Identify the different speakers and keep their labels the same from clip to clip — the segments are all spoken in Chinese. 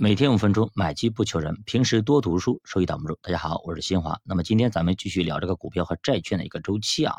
Speaker 1: 每天五分钟，买基不求人。平时多读书，收益挡不住。大家好，我是新华。那么今天咱们继续聊这个股票和债券的一个周期啊。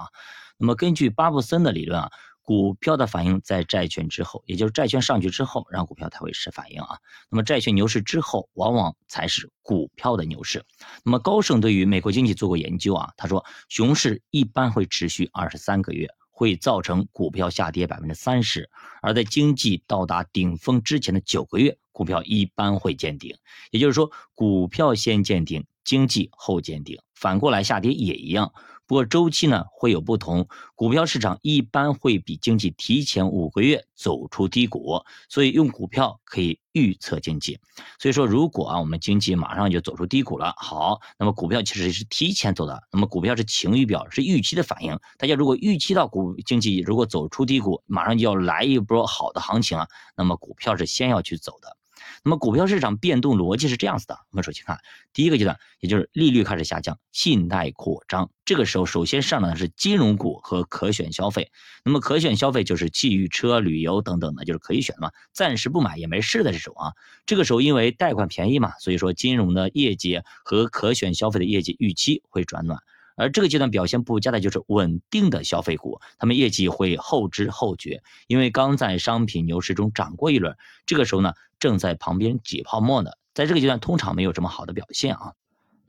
Speaker 1: 那么根据巴布森的理论啊，股票的反应在债券之后，也就是债券上去之后，然后股票才会是反应啊。那么债券牛市之后，往往才是股票的牛市。那么高盛对于美国经济做过研究啊，他说熊市一般会持续二十三个月。会造成股票下跌百分之三十，而在经济到达顶峰之前的九个月，股票一般会见顶。也就是说，股票先见顶，经济后见顶。反过来下跌也一样。不过周期呢会有不同，股票市场一般会比经济提前五个月走出低谷，所以用股票可以预测经济。所以说，如果啊我们经济马上就走出低谷了，好，那么股票其实是提前走的。那么股票是晴雨表，是预期的反应。大家如果预期到股经济如果走出低谷，马上就要来一波好的行情啊，那么股票是先要去走的。那么股票市场变动逻辑是这样子的，我们首先看第一个阶段，也就是利率开始下降，信贷扩张。这个时候首先上涨的是金融股和可选消费。那么可选消费就是汽车、旅游等等的，就是可以选的嘛，暂时不买也没事的这种啊。这个时候因为贷款便宜嘛，所以说金融的业绩和可选消费的业绩预期会转暖。而这个阶段表现不佳的就是稳定的消费股，他们业绩会后知后觉，因为刚在商品牛市中涨过一轮，这个时候呢正在旁边挤泡沫呢，在这个阶段通常没有这么好的表现啊。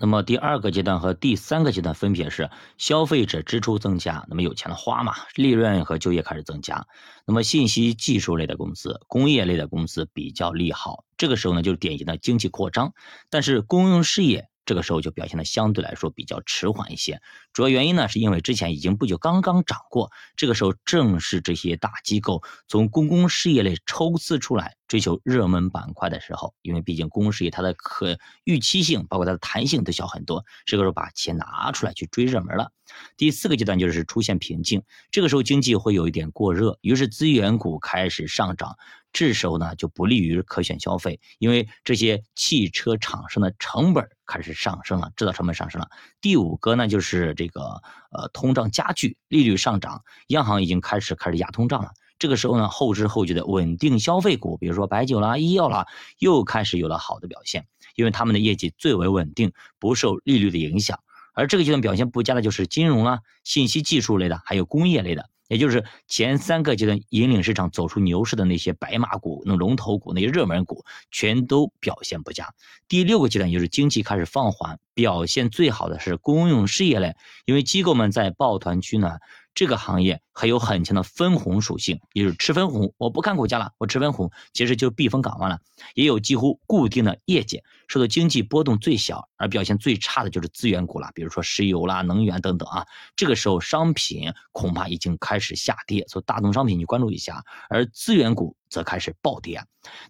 Speaker 1: 那么第二个阶段和第三个阶段分别是消费者支出增加，那么有钱了花嘛，利润和就业开始增加。那么信息技术类的公司、工业类的公司比较利好，这个时候呢就是典型的经济扩张，但是公用事业。这个时候就表现的相对来说比较迟缓一些，主要原因呢是因为之前已经不久刚刚涨过，这个时候正是这些大机构从公共事业类抽丝出来追求热门板块的时候，因为毕竟公共事业它的可预期性，包括它的弹性都小很多，这个时候把钱拿出来去追热门了。第四个阶段就是出现瓶颈，这个时候经济会有一点过热，于是资源股开始上涨。这时候呢就不利于可选消费，因为这些汽车厂商的成本开始上升了，制造成本上升了。第五个呢就是这个呃通胀加剧，利率上涨，央行已经开始开始压通胀了。这个时候呢后知后觉的稳定消费股，比如说白酒啦、医药啦，又开始有了好的表现，因为他们的业绩最为稳定，不受利率的影响。而这个阶段表现不佳的就是金融啦、信息技术类的，还有工业类的。也就是前三个阶段引领市场走出牛市的那些白马股、那龙头股、那些热门股，全都表现不佳。第六个阶段就是经济开始放缓，表现最好的是公用事业类，因为机构们在抱团区呢。这个行业还有很强的分红属性，也就是吃分红。我不看股价了，我吃分红，其实就是避风港湾了。也有几乎固定的业绩，受到经济波动最小而表现最差的就是资源股了，比如说石油啦、能源等等啊。这个时候商品恐怕已经开始下跌，所以大宗商品你关注一下，而资源股则开始暴跌。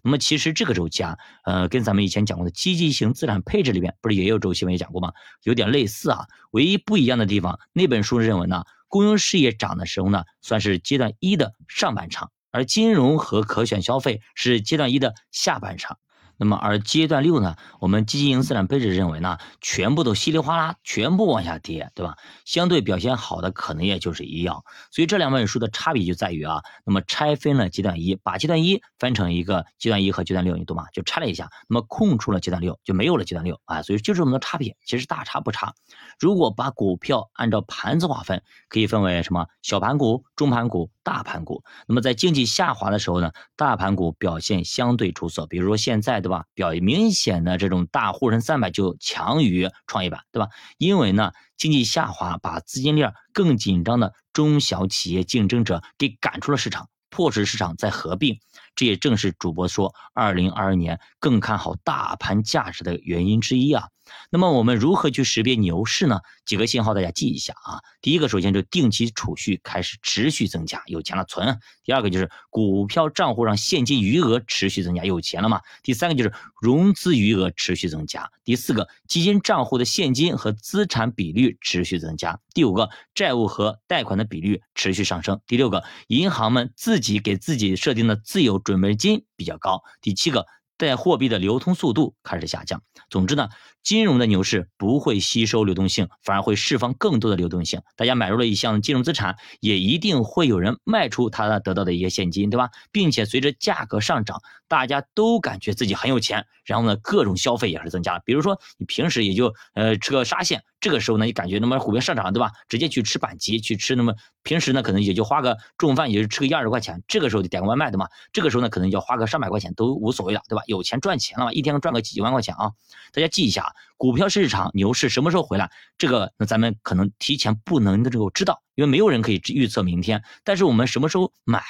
Speaker 1: 那么其实这个周期啊，呃，跟咱们以前讲过的积极型资产配置里面不是也有周期吗？也讲过吗？有点类似啊，唯一不一样的地方，那本书认为呢。公用事业涨的时候呢，算是阶段一的上半场，而金融和可选消费是阶段一的下半场。那么，而阶段六呢？我们基金型资产配置认为呢，全部都稀里哗啦，全部往下跌，对吧？相对表现好的可能也就是医药。所以这两本书的差别就在于啊，那么拆分了阶段一，把阶段一分成一个阶段一和阶段六，你懂吗？就拆了一下，那么空出了阶段六，就没有了阶段六啊。所以就是这么多差别，其实大差不差。如果把股票按照盘子划分，可以分为什么小盘股、中盘股、大盘股。那么在经济下滑的时候呢，大盘股表现相对出色，比如说现在对。吧，表明显的这种大沪深三百就强于创业板，对吧？因为呢，经济下滑把资金链更紧张的中小企业竞争者给赶出了市场，迫使市场在合并。这也正是主播说二零二二年更看好大盘价值的原因之一啊。那么我们如何去识别牛市呢？几个信号大家记一下啊。第一个，首先就定期储蓄开始持续增加，有钱了存；第二个就是股票账户上现金余额持续增加，有钱了嘛；第三个就是融资余额持续增加；第四个，基金账户的现金和资产比率持续增加；第五个，债务和贷款的比率持续上升；第六个，银行们自己给自己设定的自有准备金比较高；第七个。在货币的流通速度开始下降。总之呢，金融的牛市不会吸收流动性，反而会释放更多的流动性。大家买入了一项金融资产，也一定会有人卖出他得到的一些现金，对吧？并且随着价格上涨，大家都感觉自己很有钱，然后呢，各种消费也是增加。比如说你平时也就呃吃个沙县。这个时候呢，你感觉那么股票上涨了，对吧？直接去吃板鸡，去吃那么平时呢，可能也就花个中午饭，也就吃个一二十块钱。这个时候就点个外卖，对吗？这个时候呢，可能要花个上百块钱都无所谓了，对吧？有钱赚钱了嘛，一天赚个几万块钱啊！大家记一下，股票市场牛市什么时候回来？这个那咱们可能提前不能的这个知道，因为没有人可以预测明天。但是我们什么时候买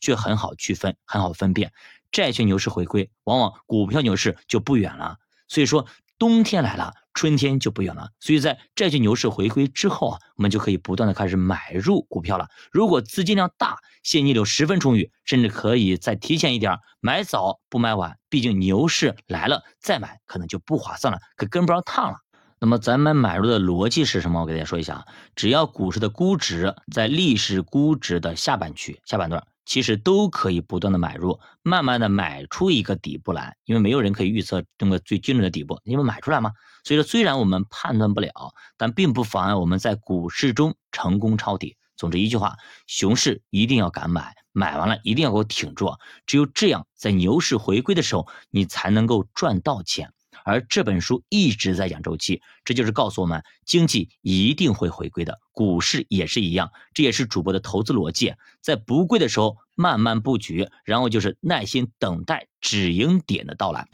Speaker 1: 却很好区分，很好分辨。债券牛市回归，往往股票牛市就不远了。所以说。冬天来了，春天就不远了。所以在债券牛市回归之后啊，我们就可以不断的开始买入股票了。如果资金量大，现金流十分充裕，甚至可以再提前一点买早不买晚。毕竟牛市来了再买可能就不划算了，可跟不上趟了。那么咱们买入的逻辑是什么？我给大家说一下啊，只要股市的估值在历史估值的下半区下半段。其实都可以不断的买入，慢慢的买出一个底部来，因为没有人可以预测那么最精准的底部，因为买出来嘛。所以说，虽然我们判断不了，但并不妨碍我们在股市中成功抄底。总之一句话，熊市一定要敢买，买完了一定要给我挺住，只有这样，在牛市回归的时候，你才能够赚到钱。而这本书一直在讲周期，这就是告诉我们，经济一定会回归的，股市也是一样，这也是主播的投资逻辑，在不贵的时候慢慢布局，然后就是耐心等待止盈点的到来。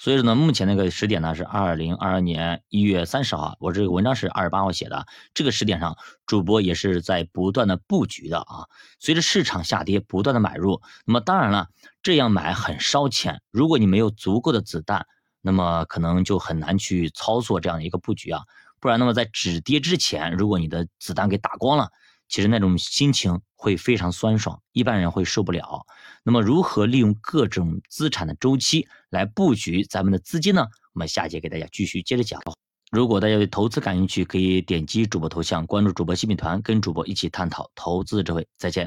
Speaker 1: 所以说呢，目前那个时点呢是二零二二年一月三十号，我这个文章是二十八号写的，这个时点上，主播也是在不断的布局的啊。随着市场下跌，不断的买入，那么当然了，这样买很烧钱，如果你没有足够的子弹。那么可能就很难去操作这样的一个布局啊，不然那么在止跌之前，如果你的子弹给打光了，其实那种心情会非常酸爽，一般人会受不了。那么如何利用各种资产的周期来布局咱们的资金呢？我们下节给大家继续接着讲。如果大家对投资感兴趣，可以点击主播头像关注主播新品团，跟主播一起探讨投资智慧。再见。